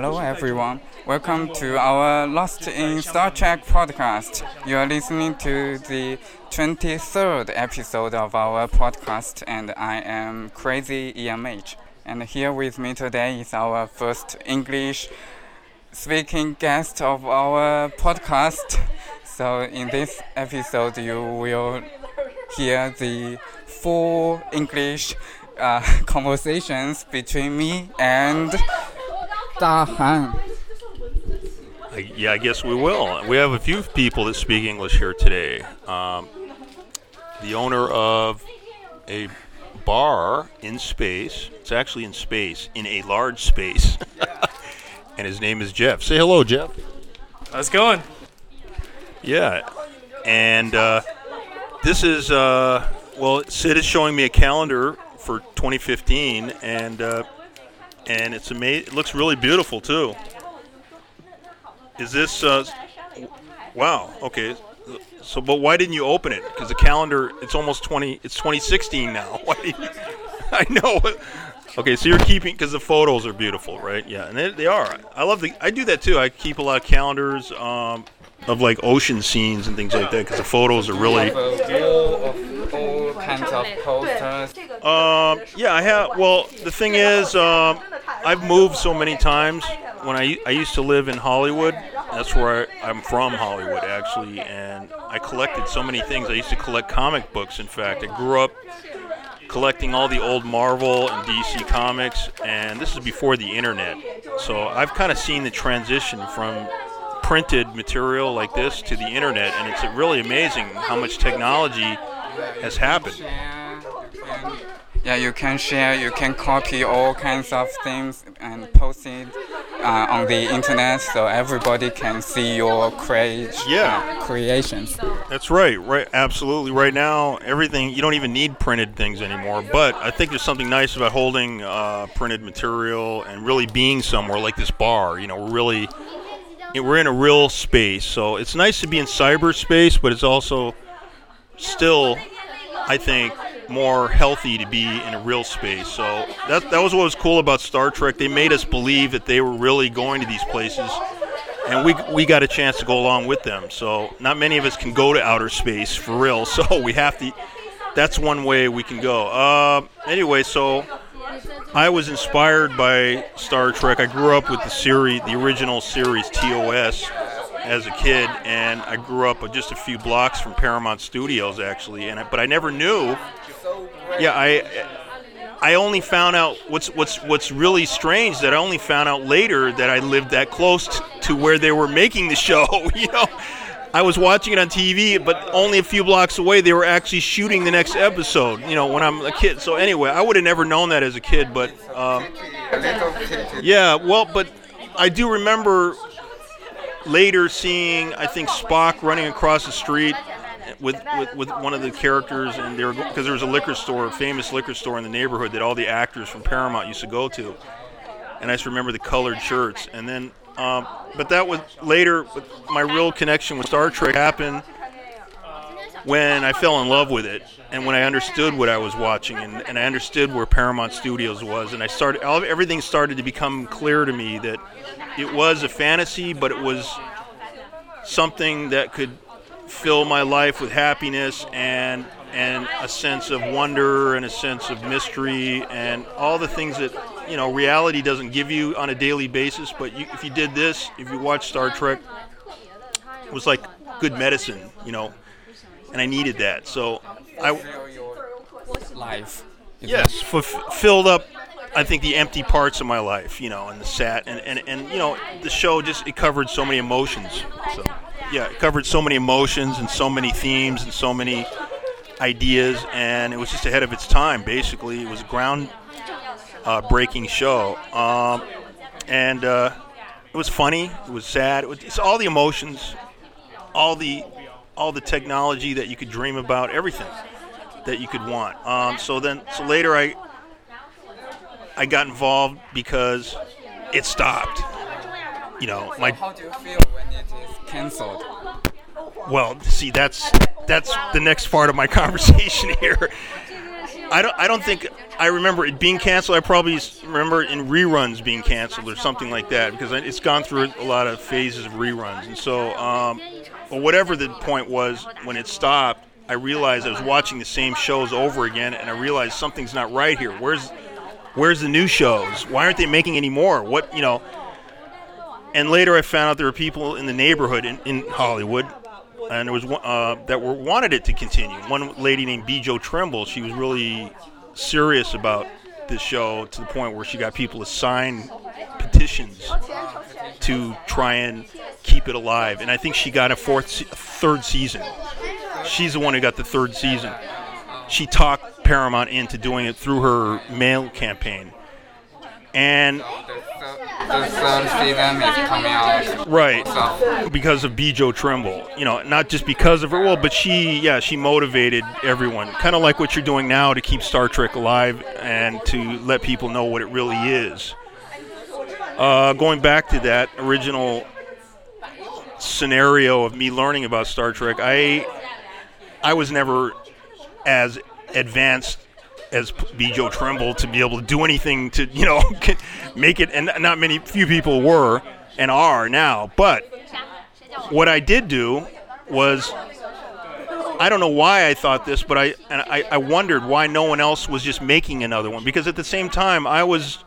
Hello, everyone. Welcome to our Lost in Star Trek podcast. You are listening to the 23rd episode of our podcast, and I am Crazy EMH. And here with me today is our first English speaking guest of our podcast. So, in this episode, you will hear the full English uh, conversations between me and Da I, yeah, I guess we will. We have a few people that speak English here today. Um, the owner of a bar in space. It's actually in space, in a large space. and his name is Jeff. Say hello, Jeff. How's it going? Yeah. And uh, this is, uh, well, Sid is showing me a calendar for 2015, and uh, and it's amazing. It looks really beautiful too. Is this? Uh, wow. Okay. So, but why didn't you open it? Because the calendar, it's almost 20. It's 2016 now. Why you, I know. Okay, so you're keeping because the photos are beautiful, right? Yeah, and they, they are. I love the. I do that too. I keep a lot of calendars um, of like ocean scenes and things like that because the photos are really. all kinds of posters. Um, yeah, I have. Well, the thing is, um, I've moved so many times. When I, I used to live in Hollywood, that's where I, I'm from, Hollywood actually, and I collected so many things. I used to collect comic books. In fact, I grew up collecting all the old Marvel and DC comics, and this is before the internet. So I've kind of seen the transition from printed material like this to the internet, and it's really amazing how much technology has happened. Yeah, you can share, you can copy all kinds of things and post it uh, on the internet so everybody can see your crea- Yeah. uh, creations. That's right, right, absolutely. Right now, everything you don't even need printed things anymore. But I think there's something nice about holding uh, printed material and really being somewhere like this bar. You know, we're really we're in a real space, so it's nice to be in cyberspace, but it's also still, I think, more healthy to be in a real space. So that that was what was cool about Star Trek. They made us believe that they were really going to these places, and we we got a chance to go along with them. So not many of us can go to outer space for real. So we have to. That's one way we can go. Uh, anyway, so I was inspired by Star Trek. I grew up with the series, the original series TOS, as a kid, and I grew up just a few blocks from Paramount Studios, actually. And I, but I never knew. Yeah, I I only found out what's what's what's really strange that I only found out later that I lived that close t- to where they were making the show. You know. I was watching it on TV, but only a few blocks away, they were actually shooting the next episode. You know, when I'm a kid. So anyway, I would have never known that as a kid, but um, yeah, well, but I do remember later seeing, I think Spock running across the street with with, with one of the characters, and they were because there was a liquor store, a famous liquor store in the neighborhood that all the actors from Paramount used to go to, and I just remember the colored shirts, and then. Um, but that was later. My real connection with Star Trek happened when I fell in love with it, and when I understood what I was watching, and, and I understood where Paramount Studios was, and I started. all- Everything started to become clear to me that it was a fantasy, but it was something that could fill my life with happiness and and a sense of wonder and a sense of mystery and all the things that you know reality doesn't give you on a daily basis. But you, if you did this, if you watched Star Trek, it was like good medicine, you know. And I needed that, so I Life. yes f- filled up. I think the empty parts of my life, you know, and the sat and, and, and you know the show just it covered so many emotions. So yeah, it covered so many emotions and so many themes and so many ideas, and it was just ahead of its time. Basically, it was a ground uh, breaking show, um, and uh, it was funny. It was sad. It was it's all the emotions, all the all the technology that you could dream about, everything that you could want. Um, so then, so later, I I got involved because it stopped. You know, my How do you feel when it is cancelled? well, see, that's that's the next part of my conversation here. I don't. I don't think I remember it being canceled. I probably remember it in reruns being canceled or something like that because it's gone through a lot of phases of reruns. And so, um, whatever the point was when it stopped, I realized I was watching the same shows over again, and I realized something's not right here. Where's Where's the new shows? Why aren't they making any more? What you know? And later, I found out there were people in the neighborhood in, in Hollywood and there was one uh, that were wanted it to continue. One lady named Bjo Trimble, she was really serious about this show to the point where she got people to sign petitions to try and keep it alive. And I think she got a fourth, se- third season. She's the one who got the third season. She talked Paramount into doing it through her mail campaign. And The season is coming out. right, So, because of Bjo Trimble. You know, not just because of her, well, but she, yeah, she motivated everyone. Kind of like what you're doing now to keep Star Trek alive and to let people know what it really is. Uh, going back to that original scenario of me learning about Star Trek, I, I was never as advanced as Bjo Trimble to be able to do anything to, you know, make it, and not many, few people were and are now. But what I did do was, I don't know why I thought this, but I, and I, I wondered why no one else was just making another one. Because at the same time, I was,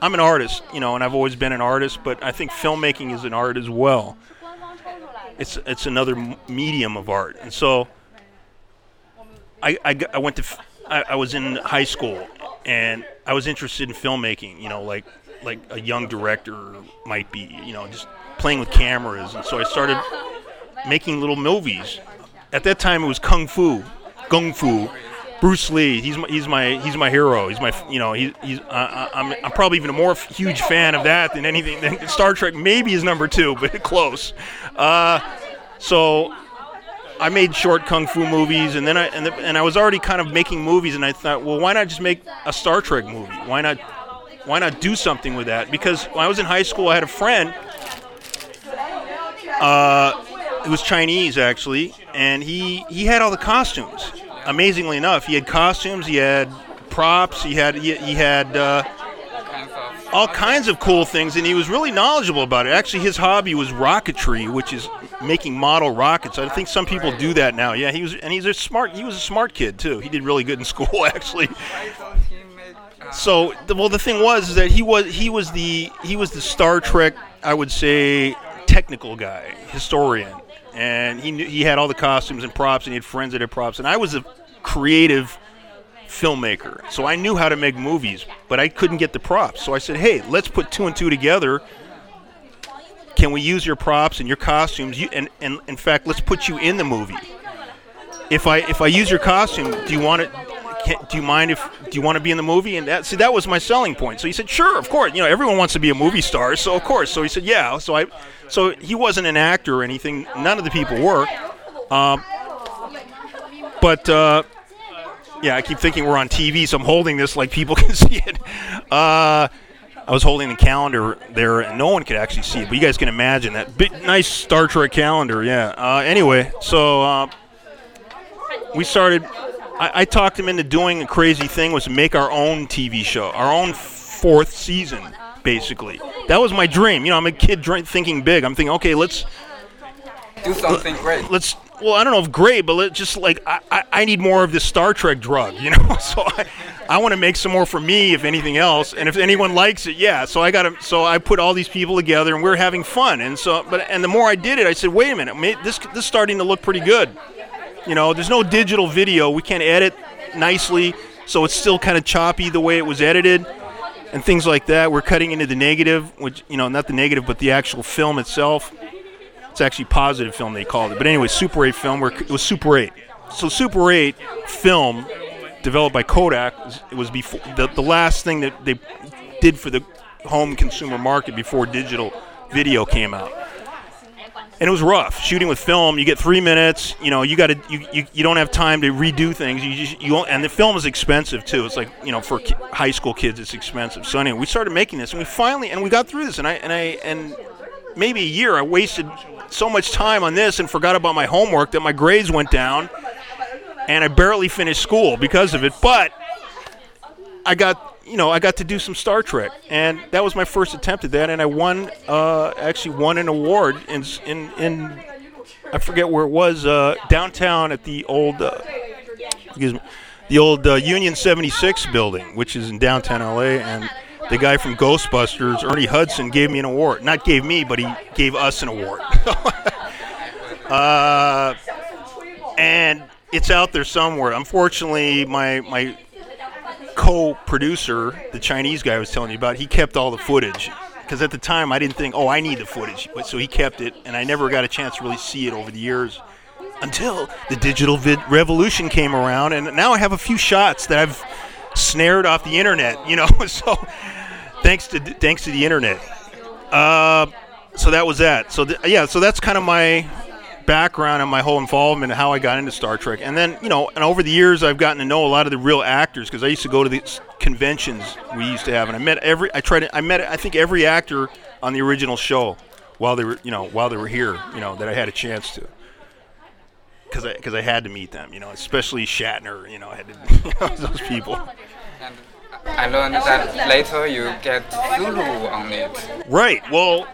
I'm an artist, you know, and I've always been an artist, but I think filmmaking is an art as well. It's, it's another medium of art. And so, I I went to I, I was in high school and I was interested in filmmaking you know like like a young director might be you know just playing with cameras. And so I started making little movies. At that time it was kung fu kung fu Bruce Lee. He's my, he's my he's my hero. He's my you know he, he's uh, I'm, I'm probably even a more huge fan of that than anything than Star Trek. Maybe is number two but close. Uh, so I made short kung fu movies, and then I and, the, and I was already kind of making movies, and I thought, well, why not just make a Star Trek movie? Why not why not do something with that? Because when I was in high school, I had a friend. Uh, it was Chinese actually, and he he had all the costumes. Amazingly enough, he had costumes, he had props, he had he, he had. Uh, all kinds of cool things, and he was really knowledgeable about it. Actually, his hobby was rocketry, which is making model rockets. I think some people do that now. Yeah, he was, and he's a smart. He was a smart kid too. He did really good in school, actually. So, well, the thing was that he was he was the he was the Star Trek, I would say, technical guy, historian, and he knew he had all the costumes and props, and he had friends that had props, and I was a creative filmmaker, so I knew how to make movies, but I couldn't get the props. So I said, hey, let's put two and two together. Can we use your props and your costumes? You, and, and in fact, let's put you in the movie. If I if I use your costume, do you want it? Do you mind if do you want to be in the movie? And that see that was my selling point. So he said, sure, of course. You know, everyone wants to be a movie star, so of course. So he said, yeah. So I, so he wasn't an actor or anything. None of the people were. Um, but uh, yeah, I keep thinking we're on TV, so I'm holding this like people can see it. Uh, I was holding the calendar there, and no one could actually see it, but you guys can imagine that big, nice Star Trek calendar. Yeah. Uh, anyway, so uh, we started. I, I talked him into doing a crazy thing was to make our own TV show, our own fourth season, basically. That was my dream. You know, I'm a kid dream, thinking big. I'm thinking, okay, let's do something great. let's well i don't know if great but let just like I, I, I need more of this star trek drug you know? So i, I want to make some more for me if anything else. And if anyone likes it yeah so i got to so i put all these people together and we are having fun. And so but and the more i did it i said wait a minute this this is starting to look pretty good. You know there's no digital video we can't edit nicely so it's still kind of choppy the way it was edited and things like that. We're cutting into the negative which you know not the negative but the actual film itself it's actually positive film they called it. But anyway, Super 8 film. Where it was Super 8. So Super 8 film, developed by Kodak, it was before the, the last thing that they did for the home consumer market before digital video came out. And it was rough shooting with film. You get three minutes. You know, you got to you, you, you don't have time to redo things. You just you and the film is expensive too. It's like you know for ki- high school kids, it's expensive. So anyway, we started making this, and we finally and we got through this. And I and I and maybe a year, I wasted so much time on this and forgot about my homework that my grades went down. and I barely finished school because of it. But I got you know I got to do some Star Trek, and that was my first attempt at that, and I won uh, actually won an award in in in I forget where it was uh, downtown at the old uh, excuse me the old uh, Union 76 building, which is in downtown LA, and the guy from Ghostbusters, Ernie Hudson, gave me an award. Not gave me, but he gave us an award. uh, and it's out there somewhere. Unfortunately, my my co-producer, the Chinese guy I was telling you about, he kept all the footage because at the time I didn't think, oh, I need the footage, but so he kept it, and I never got a chance to really see it over the years until the digital vid revolution came around, and now I have a few shots that I've snared off the internet. You know, so thanks to thanks to the internet. Uh, so that was that. So th- yeah, so that's kind of my background and my whole involvement and how I got into Star Trek. And then, you know, and over the years I've gotten to know a lot of the real actors because I used to go to these conventions we used to have and I met every I tried to, I met I think every actor on the original show while they were, you know, while they were here, you know, that I had a chance to because I because I had to meet them. You know, especially Shatner. You know, I had to meet those people. And I learned that later you get Sulu on it. Right. Well,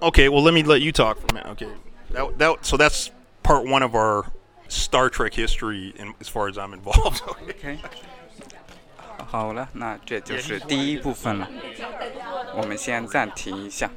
okay. Well, let me let you talk for a minute. Okay. That, that so that's part one of our Star Trek history, in, as far as I'm involved. okay. 好了，那这就是第一部分了。我们先暂停一下。